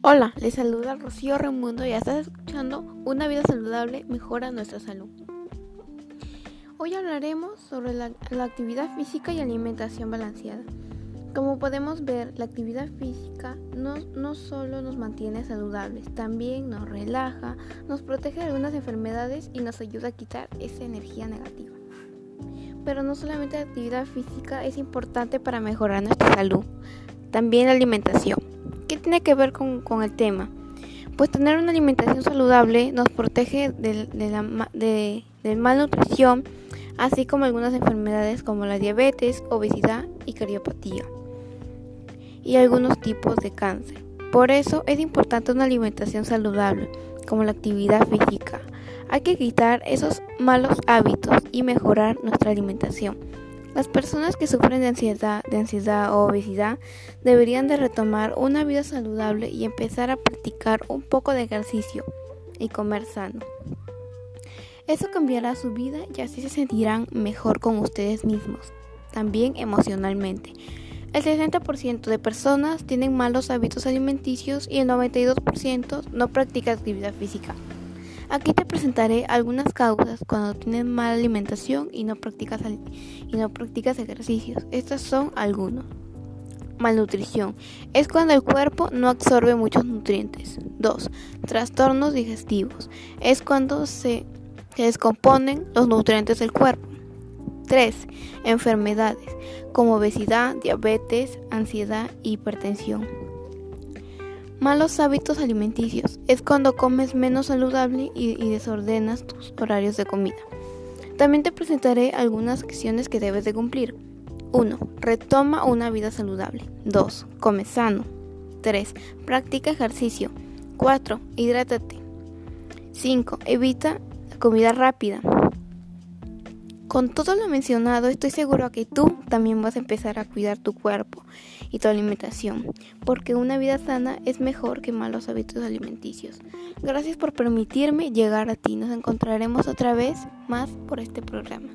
Hola, les saluda Rocío Raimundo y estás escuchando Una vida saludable mejora nuestra salud. Hoy hablaremos sobre la, actividad física y alimentación balanceada. Como podemos ver, la actividad física no, no solo nos mantiene saludables, también nos relaja, nos protege de algunas enfermedades y nos ayuda a quitar esa energía negativa. Pero no solamente la actividad física es importante para mejorar nuestra salud, también la alimentación. ¿Qué tiene que ver con, el tema? Pues tener una alimentación saludable nos protege de, de la de, malnutrición, así como algunas enfermedades como la diabetes, obesidad y cardiopatía, y algunos tipos de cáncer. Por eso es importante una alimentación saludable, como la actividad física. Hay que quitar esos malos hábitos y mejorar nuestra alimentación. Las personas que sufren de ansiedad, de ansiedad o obesidad deberían de retomar una vida saludable y empezar a practicar un poco de ejercicio y comer sano. Eso cambiará su vida y así se sentirán mejor con ustedes mismos, también emocionalmente. El 60% de personas tienen malos hábitos alimenticios y el 92% no practica actividad física. Aquí te presentaré algunas causas cuando tienes mala alimentación y no practicas, y no practicas ejercicios. Estas son algunos. Malnutrición. Es cuando el cuerpo no absorbe muchos nutrientes. 2. Trastornos digestivos. Es cuando se, descomponen los nutrientes del cuerpo. 3. Enfermedades como obesidad, diabetes, ansiedad e hipertensión. Malos hábitos alimenticios es cuando comes menos saludable y, desordenas tus horarios de comida. También te presentaré algunas acciones que debes de cumplir. 1. Retoma una vida saludable. 2. Come sano. 3. Practica ejercicio. 4. Hidrátate. 5. Evita comida rápida. Con todo lo mencionado, estoy seguro que tú también vas a empezar a cuidar tu cuerpo y tu alimentación, porque una vida sana es mejor que malos hábitos alimenticios. Gracias por permitirme llegar a ti. Nos encontraremos otra vez más por este programa.